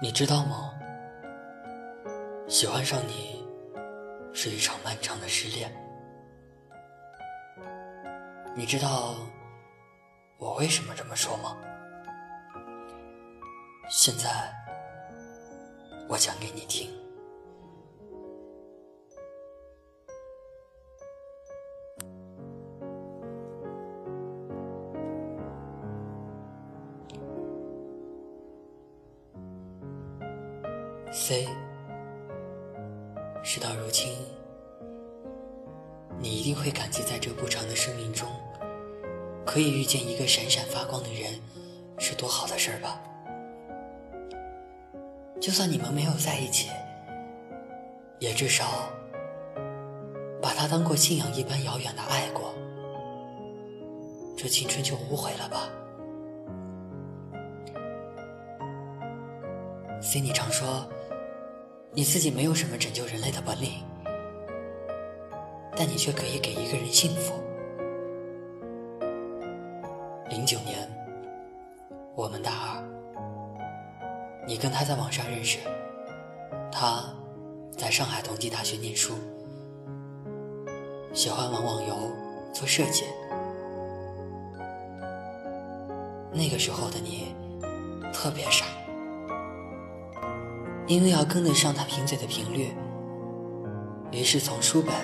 你知道吗？喜欢上你是一场漫长的失恋。你知道我为什么这么说吗？现在我讲给你听。C，事到如今，你一定会感激在这不长的生命中，可以遇见一个闪闪发光的人，是多好的事儿吧？就算你们没有在一起，也至少把他当过信仰一般遥远的爱过，这青春就无悔了吧？C，你常说。你自己没有什么拯救人类的本领，但你却可以给一个人幸福。零九年，我们大二，你跟他在网上认识，他在上海同济大学念书，喜欢玩网游、做设计。那个时候的你，特别傻。因为要跟得上他贫嘴的频率，于是从书本、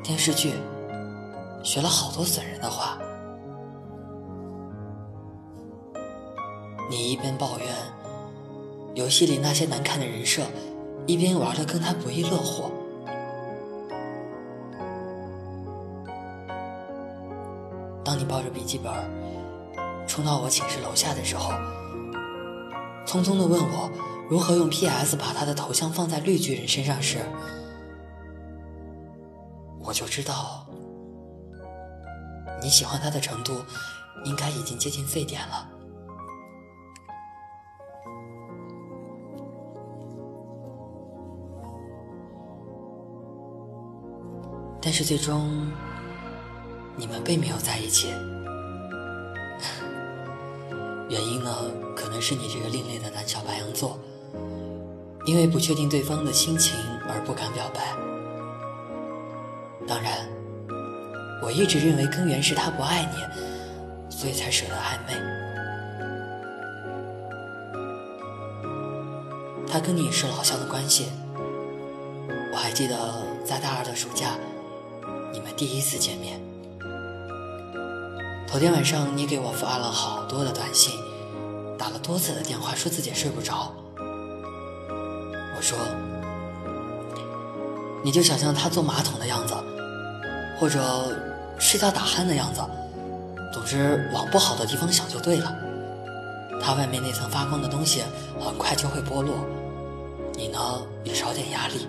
电视剧学了好多损人的话。你一边抱怨游戏里那些难看的人设，一边玩的跟他不亦乐乎。当你抱着笔记本冲到我寝室楼下的时候，匆匆的问我。如何用 PS 把他的头像放在绿巨人身上时，我就知道你喜欢他的程度应该已经接近沸点了。但是最终，你们并没有在一起。原因呢，可能是你这个另类的胆小白羊座。因为不确定对方的心情而不敢表白。当然，我一直认为根源是他不爱你，所以才舍得暧昧。他跟你是老乡的关系，我还记得在大二的暑假，你们第一次见面。头天晚上你给我发了好多的短信，打了多次的电话，说自己睡不着。我说：“你就想象他坐马桶的样子，或者睡觉打鼾的样子，总之往不好的地方想就对了。他外面那层发光的东西很快就会剥落，你呢也少点压力。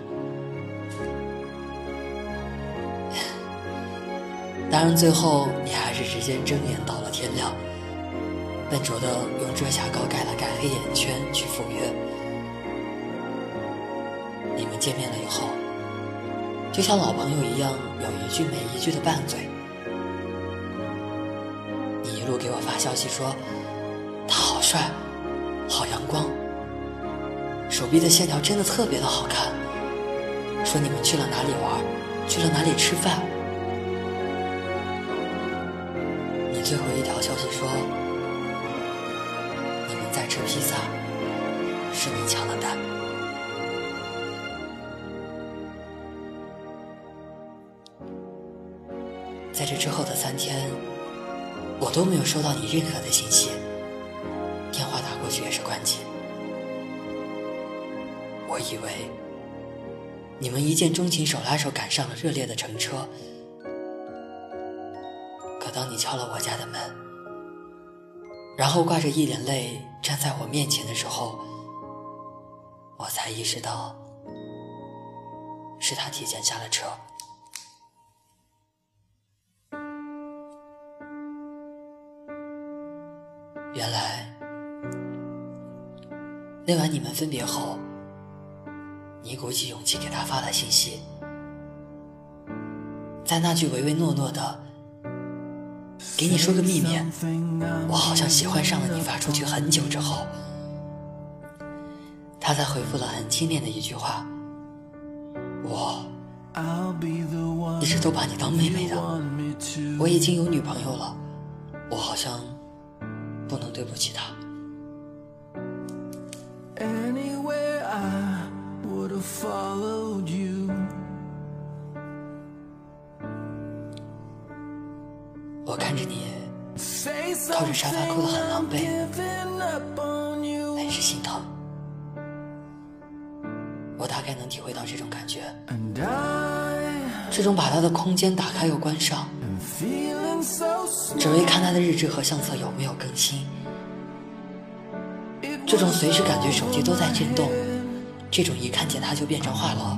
当然，最后你还是直接睁眼到了天亮，笨拙的用遮瑕膏盖了盖黑眼圈去赴约。”你们见面了以后，就像老朋友一样，有一句没一句的拌嘴。你一路给我发消息说，他好帅，好阳光，手臂的线条真的特别的好看。说你们去了哪里玩，去了哪里吃饭。你最后一条消息说，你们在吃披萨，是你抢了单。在这之后的三天，我都没有收到你任何的信息，电话打过去也是关机。我以为你们一见钟情，手拉手赶上了热烈的乘车。可当你敲了我家的门，然后挂着一脸泪站在我面前的时候，我才意识到是他提前下了车。原来，那晚你们分别后，你鼓起勇气给他发了信息，在那句唯唯诺诺的“给你说个秘密，我好像喜欢上了你”发出去很久之后，他才回复了很轻蔑的一句话：“我一直都把你当妹妹的，我已经有女朋友了，我好像不能对不起她。”我看着你靠着沙发哭得很狼狈，很是心疼。我大概能体会到这种感觉，这种把他的空间打开又关上，只为看他的日志和相册有没有更新，这种随时感觉手机都在震动，这种一看见他就变成话痨，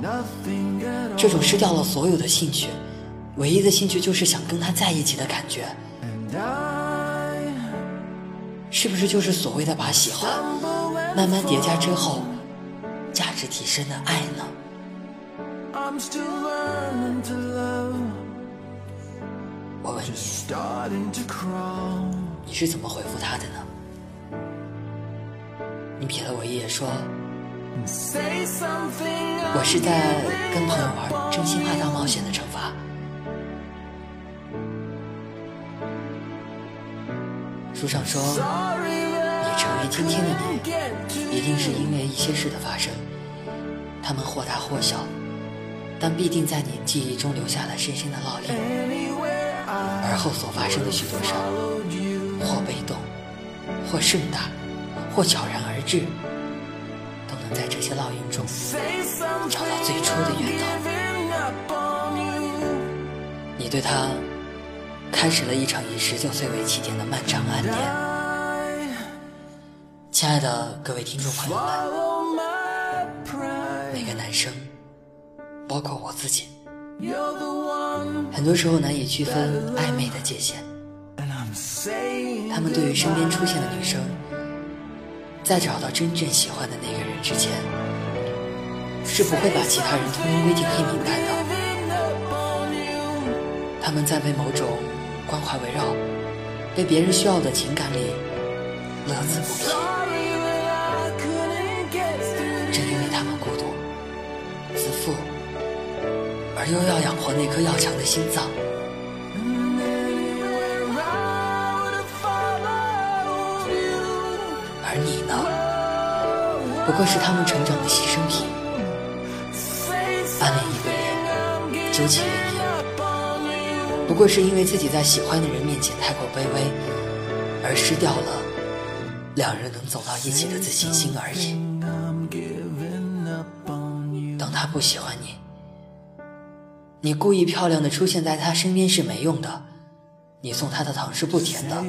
这种失掉了所有的兴趣。唯一的兴趣就是想跟他在一起的感觉，是不是就是所谓的把喜欢慢慢叠加之后，价值提升的爱呢？I'm still learning to love.？我问你，你是怎么回复他的呢？你瞥了我一眼说：“我是在跟朋友玩真心话大冒险的惩罚。”书上说，你成为今天的你，一定是因为一些事的发生，他们或大或小，但必定在你记忆中留下了深深的烙印。而后所发生的许多事，或被动，或盛大，或悄然而至，都能在这些烙印中找到最初的源头。你对他。开始了一场以十九岁为起点的漫长暗恋。亲爱的各位听众朋友们，每个男生，包括我自己，很多时候难以区分暧昧的界限。他们对于身边出现的女生，在找到真正喜欢的那个人之前，是不会把其他人通通归进黑名单的。他们在为某种。关怀围绕，被别人需要的情感里乐此不疲。又要养活那颗要强的心脏。而你呢，不过是他们成长的牺牲品。暗恋一个人，究其原因。不过是因为自己在喜欢的人面前太过卑微，而失掉了两人能走到一起的自信心而已。当他不喜欢你，你故意漂亮的出现在他身边是没用的，你送他的糖是不甜的，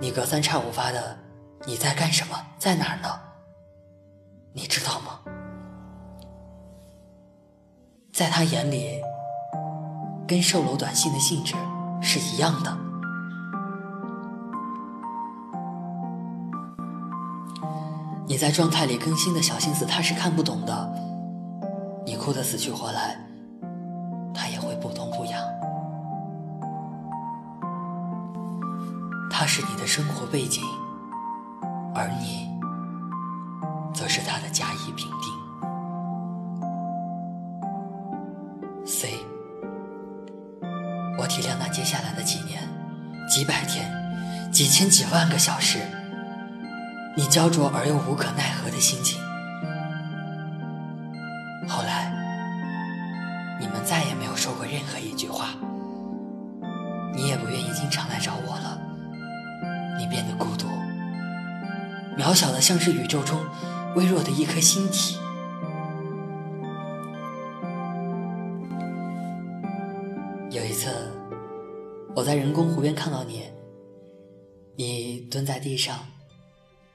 你隔三差五发的你在干什么，在哪儿呢？你知道吗？在他眼里。跟售楼短信的性质是一样的。你在状态里更新的小心思，他是看不懂的。你哭得死去活来，是你的生活背景，而你，则是他的甲乙丙丁。体谅那接下来的几年、几百天、几千几万个小时，你焦灼而又无可奈何的心情。后来，你们再也没有说过任何一句话，你也不愿意经常来找我了。你变得孤独，渺小的像是宇宙中微弱的一颗星体。有一次。我在人工湖边看到你，你蹲在地上，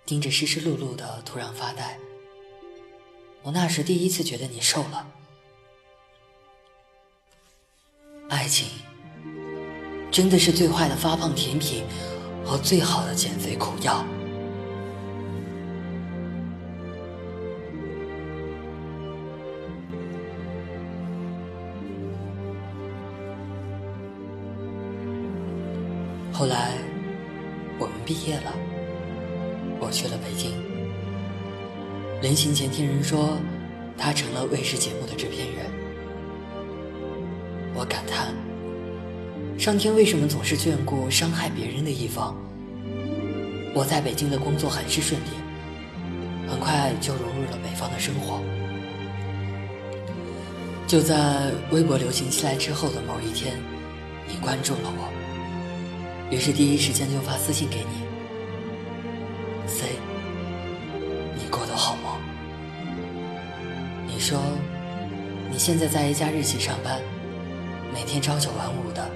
盯着湿湿漉漉的土壤发呆。我那时第一次觉得你瘦了。爱情真的是最坏的发胖甜品和最好的减肥苦药。后来，我们毕业了，我去了北京，临行前听人说，他成了卫视节目的制片人。我感叹，上天为什么总是眷顾伤害别人的一方？我在北京的工作很是顺利，很快就融入了北方的生活。就在微博流行起来之后的某一天，你关注了我，于是第一时间就发私信给你。C，你过得好吗？你说你现在在一家日企上班，每天朝九晚五的，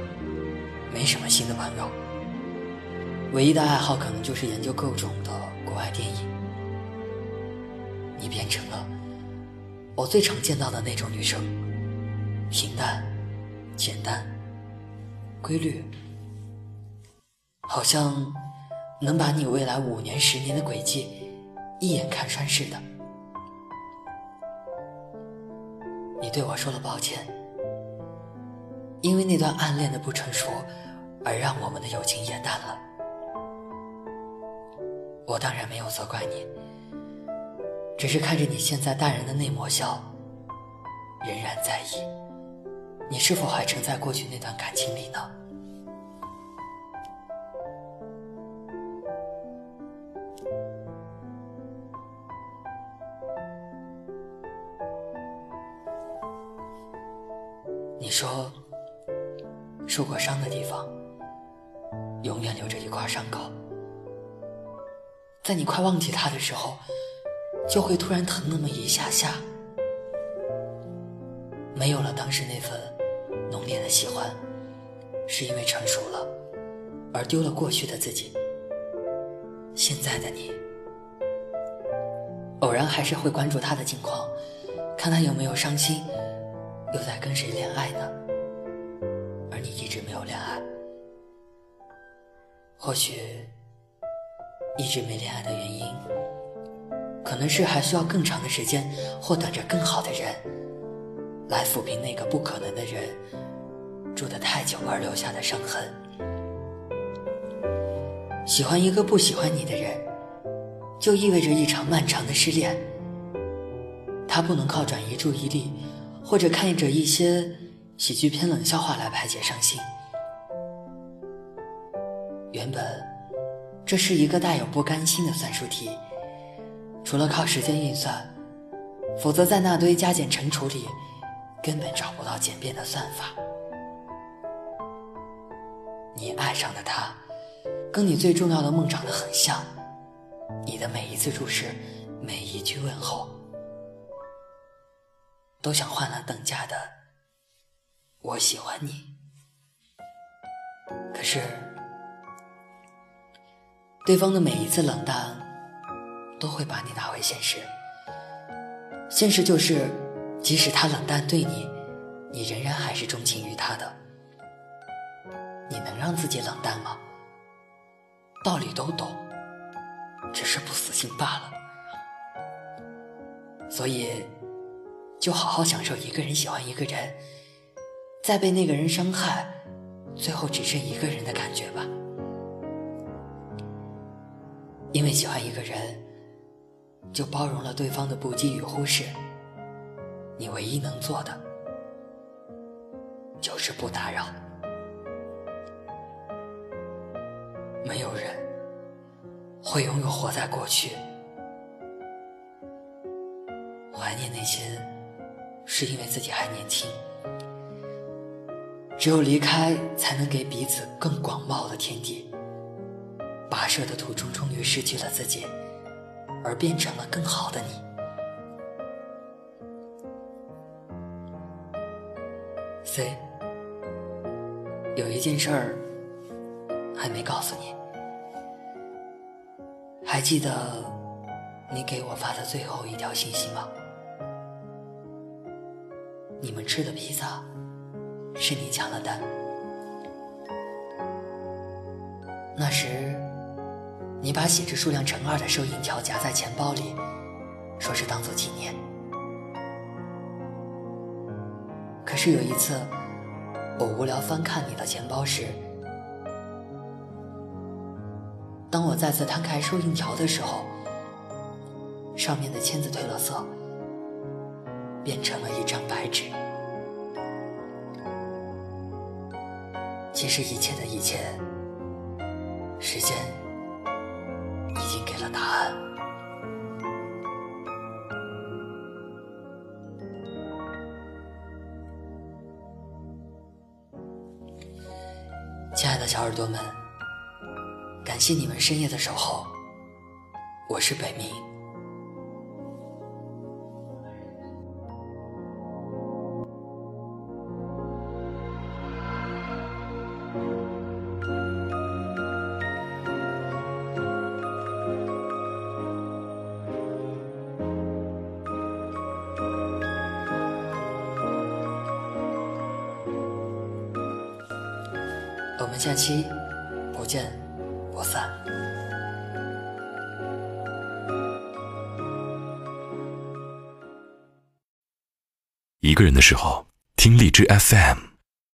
没什么新的朋友，唯一的爱好可能就是研究各种的国外电影。你变成了我最常见到的那种女生，平淡、简单、规律，好像。能把你未来五年、十年的轨迹一眼看穿似的。你对我说了抱歉，因为那段暗恋的不成熟，而让我们的友情也淡了。我当然没有责怪你，只是看着你现在淡然的那抹笑，仍然在意，你是否还沉在过去那段感情里呢？你说，受过伤的地方，永远留着一块伤口，在你快忘记他的时候，就会突然疼那么一下下。没有了当时那份浓烈的喜欢，是因为成熟了，而丢了过去的自己。现在的你，偶然还是会关注他的近况，看他有没有伤心。又在跟谁恋爱呢？你一直没有恋爱，或许一直没恋爱的原因，可能是还需要更长的时间，或等着更好的人，来抚平那个不可能的人住得太久而留下的伤痕。喜欢一个不喜欢你的人，就意味着一场漫长的失恋。他不能靠转移注意力。或者看着一些喜剧片冷笑话来排解伤心。原本这是一个带有不甘心的算术题，除了靠时间运算，否则在那堆加减乘除里根本找不到简便的算法。你爱上的他，跟你最重要的梦长得很像，你的每一次注视，每一句问候。都想换了等价的“我喜欢你”，可是对方的每一次冷淡都会把你拿回现实。现实就是，即使他冷淡对你，你仍然还是钟情于他的。你能让自己冷淡吗？道理都懂，只是不死心罢了。所以。就好好享受一个人喜欢一个人，再被那个人伤害，最后只剩一个人的感觉吧。因为喜欢一个人，就包容了对方的不羁与忽视。你唯一能做的，就是不打扰。没有人会永远活在过去，怀念那些。是因为自己还年轻，只有离开，才能给彼此更广袤的天地。跋涉的途中，终于失去了自己，而变成了更好的你。C，有一件事儿还没告诉你，还记得你给我发的最后一条信息吗？你们吃的披萨是你抢了单。那时，你把写着数量乘二的收银条夹在钱包里，说是当做纪念。可是有一次，我无聊翻看你的钱包时，当我再次摊开收银条的时候，上面的签子褪了色，变成了一张白纸。其实一切的一切，时间已经给了答案。亲爱的小耳朵们，感谢你们深夜的守候，我是北冥。我们下期不见不散。一个人的时候，听荔枝 FM。